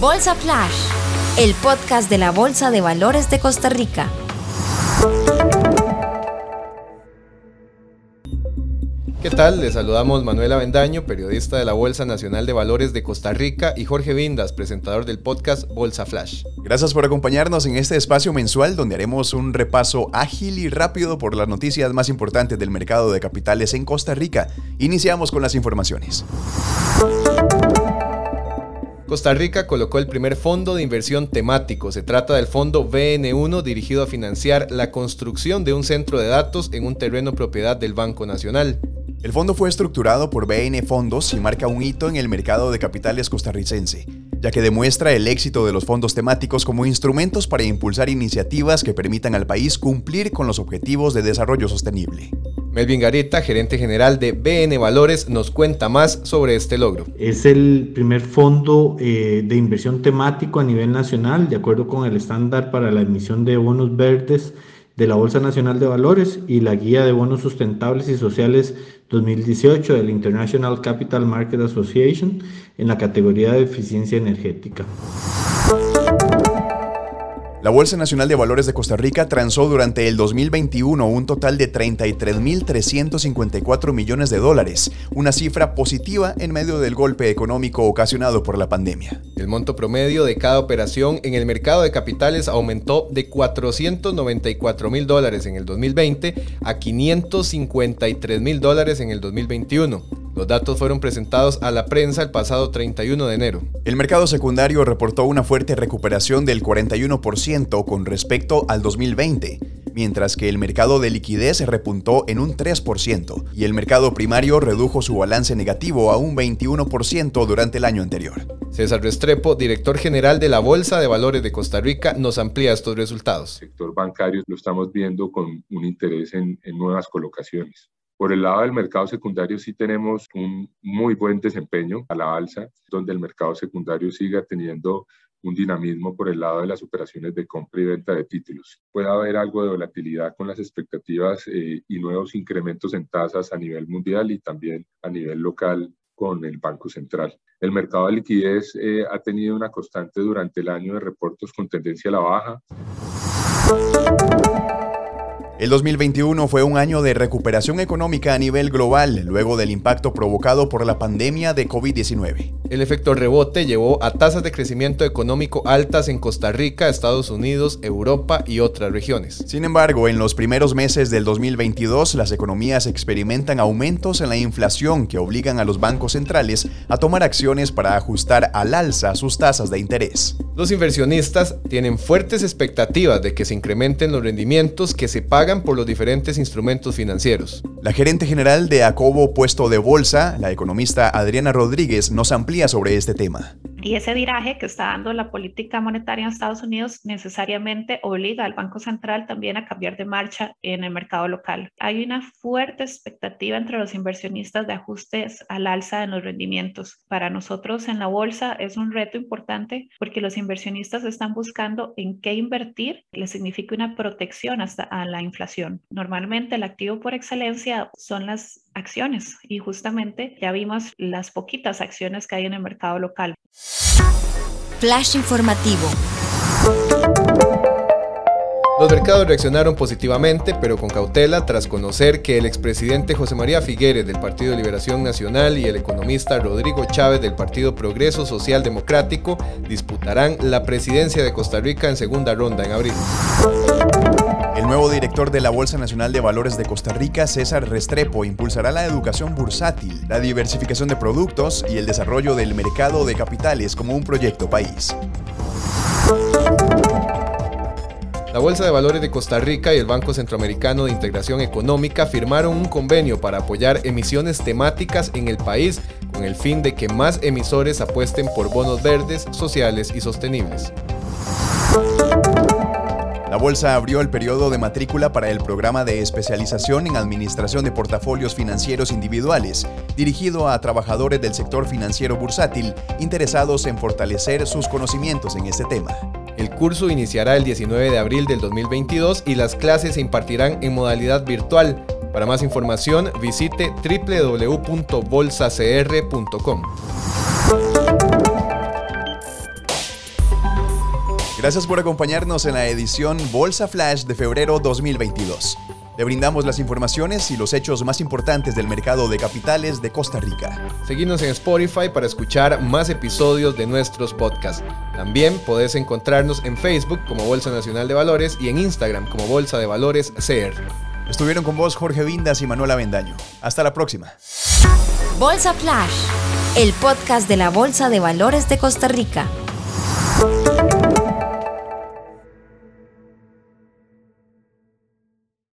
Bolsa Flash, el podcast de la Bolsa de Valores de Costa Rica. ¿Qué tal? Les saludamos Manuel Avendaño, periodista de la Bolsa Nacional de Valores de Costa Rica, y Jorge Vindas, presentador del podcast Bolsa Flash. Gracias por acompañarnos en este espacio mensual donde haremos un repaso ágil y rápido por las noticias más importantes del mercado de capitales en Costa Rica. Iniciamos con las informaciones. Costa Rica colocó el primer fondo de inversión temático. Se trata del fondo BN1 dirigido a financiar la construcción de un centro de datos en un terreno propiedad del Banco Nacional. El fondo fue estructurado por BN Fondos y marca un hito en el mercado de capitales costarricense, ya que demuestra el éxito de los fondos temáticos como instrumentos para impulsar iniciativas que permitan al país cumplir con los objetivos de desarrollo sostenible. Melvin Garita, gerente general de BN Valores, nos cuenta más sobre este logro. Es el primer fondo eh, de inversión temático a nivel nacional, de acuerdo con el estándar para la emisión de bonos verdes de la Bolsa Nacional de Valores y la Guía de Bonos Sustentables y Sociales 2018 del International Capital Market Association en la categoría de eficiencia energética. La Bolsa Nacional de Valores de Costa Rica transó durante el 2021 un total de 33.354 millones de dólares, una cifra positiva en medio del golpe económico ocasionado por la pandemia. El monto promedio de cada operación en el mercado de capitales aumentó de 494 mil dólares en el 2020 a 553 mil dólares en el 2021 los datos fueron presentados a la prensa el pasado 31 de enero. El mercado secundario reportó una fuerte recuperación del 41% con respecto al 2020, mientras que el mercado de liquidez repuntó en un 3% y el mercado primario redujo su balance negativo a un 21% durante el año anterior. César Restrepo, director general de la Bolsa de Valores de Costa Rica, nos amplía estos resultados. El sector bancario lo estamos viendo con un interés en, en nuevas colocaciones. Por el lado del mercado secundario sí tenemos un muy buen desempeño a la alza, donde el mercado secundario siga teniendo un dinamismo por el lado de las operaciones de compra y venta de títulos. Puede haber algo de volatilidad con las expectativas eh, y nuevos incrementos en tasas a nivel mundial y también a nivel local con el Banco Central. El mercado de liquidez eh, ha tenido una constante durante el año de reportos con tendencia a la baja. El 2021 fue un año de recuperación económica a nivel global luego del impacto provocado por la pandemia de COVID-19. El efecto rebote llevó a tasas de crecimiento económico altas en Costa Rica, Estados Unidos, Europa y otras regiones. Sin embargo, en los primeros meses del 2022, las economías experimentan aumentos en la inflación que obligan a los bancos centrales a tomar acciones para ajustar al alza sus tasas de interés. Los inversionistas tienen fuertes expectativas de que se incrementen los rendimientos que se pagan por los diferentes instrumentos financieros. La gerente general de Acobo Puesto de Bolsa, la economista Adriana Rodríguez, nos amplía sobre este tema. Y ese viraje que está dando la política monetaria en Estados Unidos necesariamente obliga al Banco Central también a cambiar de marcha en el mercado local. Hay una fuerte expectativa entre los inversionistas de ajustes al alza en los rendimientos. Para nosotros en la bolsa es un reto importante porque los inversionistas están buscando en qué invertir le significa una protección hasta a la inflación. Normalmente el activo por excelencia son las acciones y justamente ya vimos las poquitas acciones que hay en el mercado local. Flash informativo. Los mercados reaccionaron positivamente, pero con cautela, tras conocer que el expresidente José María Figueres del Partido de Liberación Nacional y el economista Rodrigo Chávez del Partido Progreso Social Democrático disputarán la presidencia de Costa Rica en segunda ronda en abril. El nuevo director de la Bolsa Nacional de Valores de Costa Rica, César Restrepo, impulsará la educación bursátil, la diversificación de productos y el desarrollo del mercado de capitales como un proyecto país. La Bolsa de Valores de Costa Rica y el Banco Centroamericano de Integración Económica firmaron un convenio para apoyar emisiones temáticas en el país con el fin de que más emisores apuesten por bonos verdes, sociales y sostenibles. Bolsa abrió el periodo de matrícula para el programa de especialización en administración de portafolios financieros individuales, dirigido a trabajadores del sector financiero bursátil interesados en fortalecer sus conocimientos en este tema. El curso iniciará el 19 de abril del 2022 y las clases se impartirán en modalidad virtual. Para más información, visite www.bolsacr.com. Gracias por acompañarnos en la edición Bolsa Flash de febrero 2022. Le brindamos las informaciones y los hechos más importantes del mercado de capitales de Costa Rica. Seguimos en Spotify para escuchar más episodios de nuestros podcasts. También podés encontrarnos en Facebook como Bolsa Nacional de Valores y en Instagram como Bolsa de Valores CR. Estuvieron con vos Jorge Vindas y Manuela Vendaño. Hasta la próxima. Bolsa Flash, el podcast de la Bolsa de Valores de Costa Rica.